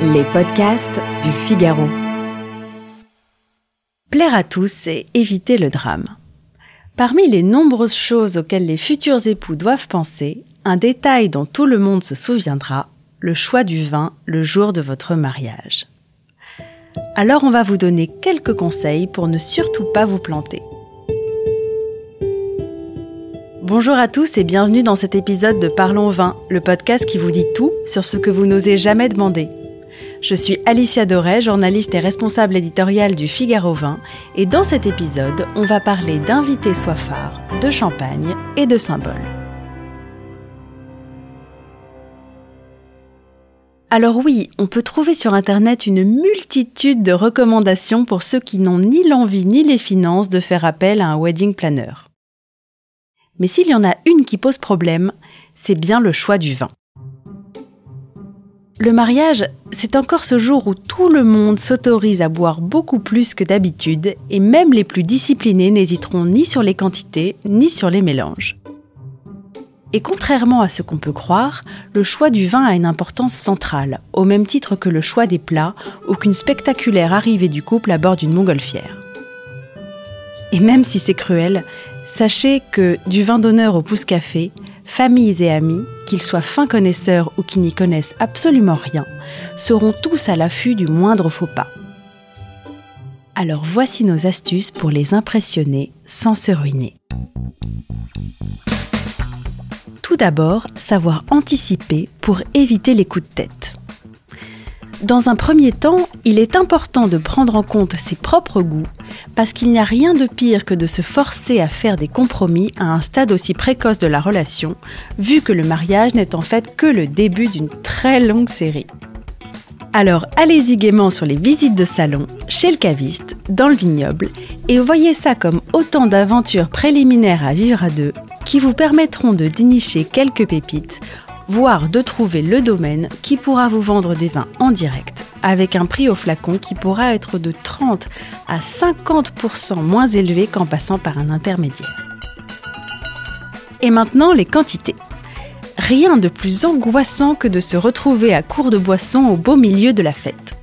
Les podcasts du Figaro. Plaire à tous et éviter le drame. Parmi les nombreuses choses auxquelles les futurs époux doivent penser, un détail dont tout le monde se souviendra, le choix du vin le jour de votre mariage. Alors on va vous donner quelques conseils pour ne surtout pas vous planter. Bonjour à tous et bienvenue dans cet épisode de Parlons Vin, le podcast qui vous dit tout sur ce que vous n'osez jamais demander. Je suis Alicia Doré, journaliste et responsable éditoriale du Figaro Vin, et dans cet épisode, on va parler d'invités soifards, de champagne et de symboles. Alors oui, on peut trouver sur Internet une multitude de recommandations pour ceux qui n'ont ni l'envie ni les finances de faire appel à un wedding planner. Mais s'il y en a une qui pose problème, c'est bien le choix du vin. Le mariage, c'est encore ce jour où tout le monde s'autorise à boire beaucoup plus que d'habitude et même les plus disciplinés n'hésiteront ni sur les quantités ni sur les mélanges. Et contrairement à ce qu'on peut croire, le choix du vin a une importance centrale, au même titre que le choix des plats ou qu'une spectaculaire arrivée du couple à bord d'une montgolfière. Et même si c'est cruel, Sachez que du vin d'honneur au pouce café, familles et amis, qu'ils soient fins connaisseurs ou qui n'y connaissent absolument rien, seront tous à l'affût du moindre faux pas. Alors voici nos astuces pour les impressionner sans se ruiner. Tout d'abord, savoir anticiper pour éviter les coups de tête. Dans un premier temps, il est important de prendre en compte ses propres goûts, parce qu'il n'y a rien de pire que de se forcer à faire des compromis à un stade aussi précoce de la relation, vu que le mariage n'est en fait que le début d'une très longue série. Alors allez-y gaiement sur les visites de salon, chez le caviste, dans le vignoble, et voyez ça comme autant d'aventures préliminaires à vivre à deux, qui vous permettront de dénicher quelques pépites voire de trouver le domaine qui pourra vous vendre des vins en direct, avec un prix au flacon qui pourra être de 30 à 50% moins élevé qu'en passant par un intermédiaire. Et maintenant, les quantités. Rien de plus angoissant que de se retrouver à court de boissons au beau milieu de la fête.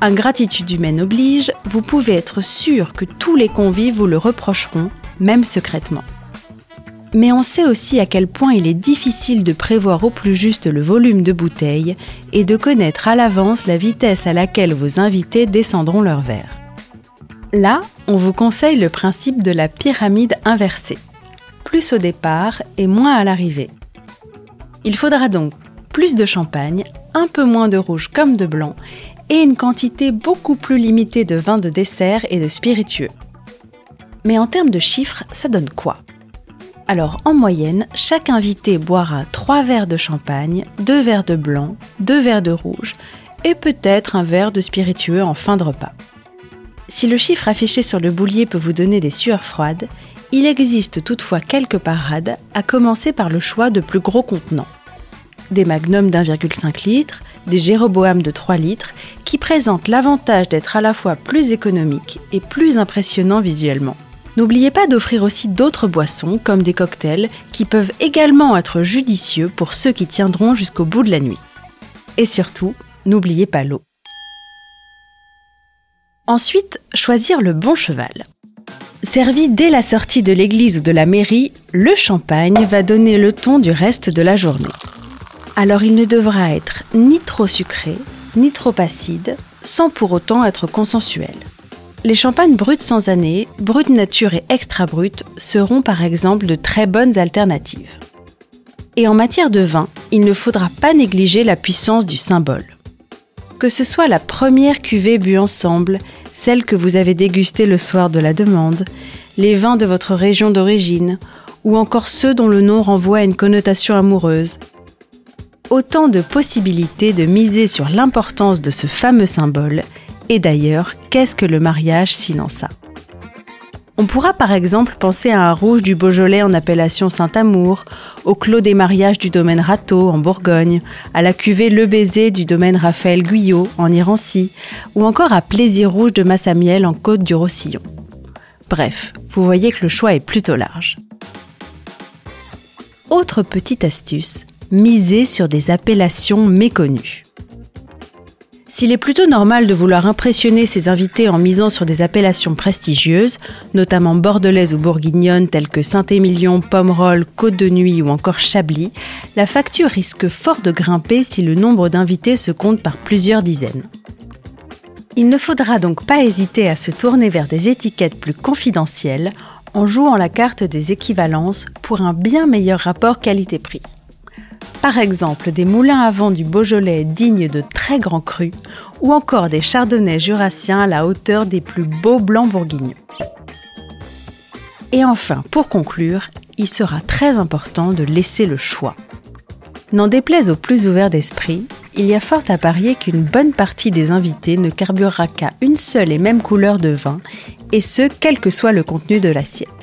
Ingratitude humaine oblige, vous pouvez être sûr que tous les convives vous le reprocheront, même secrètement. Mais on sait aussi à quel point il est difficile de prévoir au plus juste le volume de bouteilles et de connaître à l'avance la vitesse à laquelle vos invités descendront leur verre. Là, on vous conseille le principe de la pyramide inversée. Plus au départ et moins à l'arrivée. Il faudra donc plus de champagne, un peu moins de rouge comme de blanc et une quantité beaucoup plus limitée de vin de dessert et de spiritueux. Mais en termes de chiffres, ça donne quoi? Alors en moyenne, chaque invité boira 3 verres de champagne, 2 verres de blanc, 2 verres de rouge et peut-être un verre de spiritueux en fin de repas. Si le chiffre affiché sur le boulier peut vous donner des sueurs froides, il existe toutefois quelques parades, à commencer par le choix de plus gros contenants. Des magnums d'1,5 litre, des Jéroboam de 3 litres, qui présentent l'avantage d'être à la fois plus économiques et plus impressionnants visuellement. N'oubliez pas d'offrir aussi d'autres boissons comme des cocktails qui peuvent également être judicieux pour ceux qui tiendront jusqu'au bout de la nuit. Et surtout, n'oubliez pas l'eau. Ensuite, choisir le bon cheval. Servi dès la sortie de l'église ou de la mairie, le champagne va donner le ton du reste de la journée. Alors il ne devra être ni trop sucré, ni trop acide, sans pour autant être consensuel. Les champagnes bruts sans année, brut nature et extra brut seront par exemple de très bonnes alternatives. Et en matière de vin, il ne faudra pas négliger la puissance du symbole. Que ce soit la première cuvée bue ensemble, celle que vous avez dégustée le soir de la demande, les vins de votre région d'origine, ou encore ceux dont le nom renvoie à une connotation amoureuse. Autant de possibilités de miser sur l'importance de ce fameux symbole, et d'ailleurs, qu'est-ce que le mariage sinon ça? On pourra par exemple penser à un rouge du Beaujolais en appellation Saint-Amour, au clos des mariages du domaine Rateau en Bourgogne, à la cuvée Le Baiser du domaine Raphaël Guyot en Irancy, ou encore à Plaisir Rouge de Massamiel en Côte du Roussillon. Bref, vous voyez que le choix est plutôt large. Autre petite astuce, miser sur des appellations méconnues. S'il est plutôt normal de vouloir impressionner ses invités en misant sur des appellations prestigieuses, notamment bordelaises ou bourguignonnes telles que Saint-Émilion, Pomerol, Côte de Nuit ou encore Chablis, la facture risque fort de grimper si le nombre d'invités se compte par plusieurs dizaines. Il ne faudra donc pas hésiter à se tourner vers des étiquettes plus confidentielles en jouant la carte des équivalences pour un bien meilleur rapport qualité-prix par exemple des moulins à vent du Beaujolais dignes de très grands crus, ou encore des chardonnays jurassiens à la hauteur des plus beaux blancs bourguignons. Et enfin, pour conclure, il sera très important de laisser le choix. N'en déplaise aux plus ouverts d'esprit, il y a fort à parier qu'une bonne partie des invités ne carburera qu'à une seule et même couleur de vin, et ce, quel que soit le contenu de l'assiette.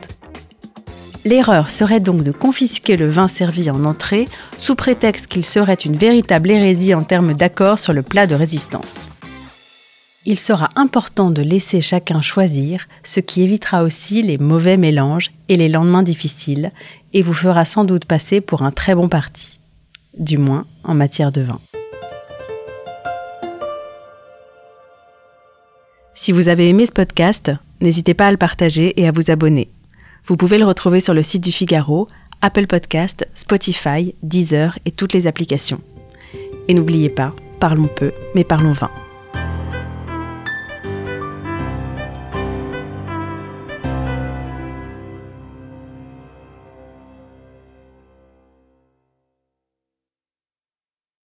L'erreur serait donc de confisquer le vin servi en entrée sous prétexte qu'il serait une véritable hérésie en termes d'accord sur le plat de résistance. Il sera important de laisser chacun choisir, ce qui évitera aussi les mauvais mélanges et les lendemains difficiles, et vous fera sans doute passer pour un très bon parti, du moins en matière de vin. Si vous avez aimé ce podcast, n'hésitez pas à le partager et à vous abonner. Vous pouvez le retrouver sur le site du Figaro, Apple Podcast, Spotify, Deezer et toutes les applications. Et n'oubliez pas, parlons peu, mais parlons vin.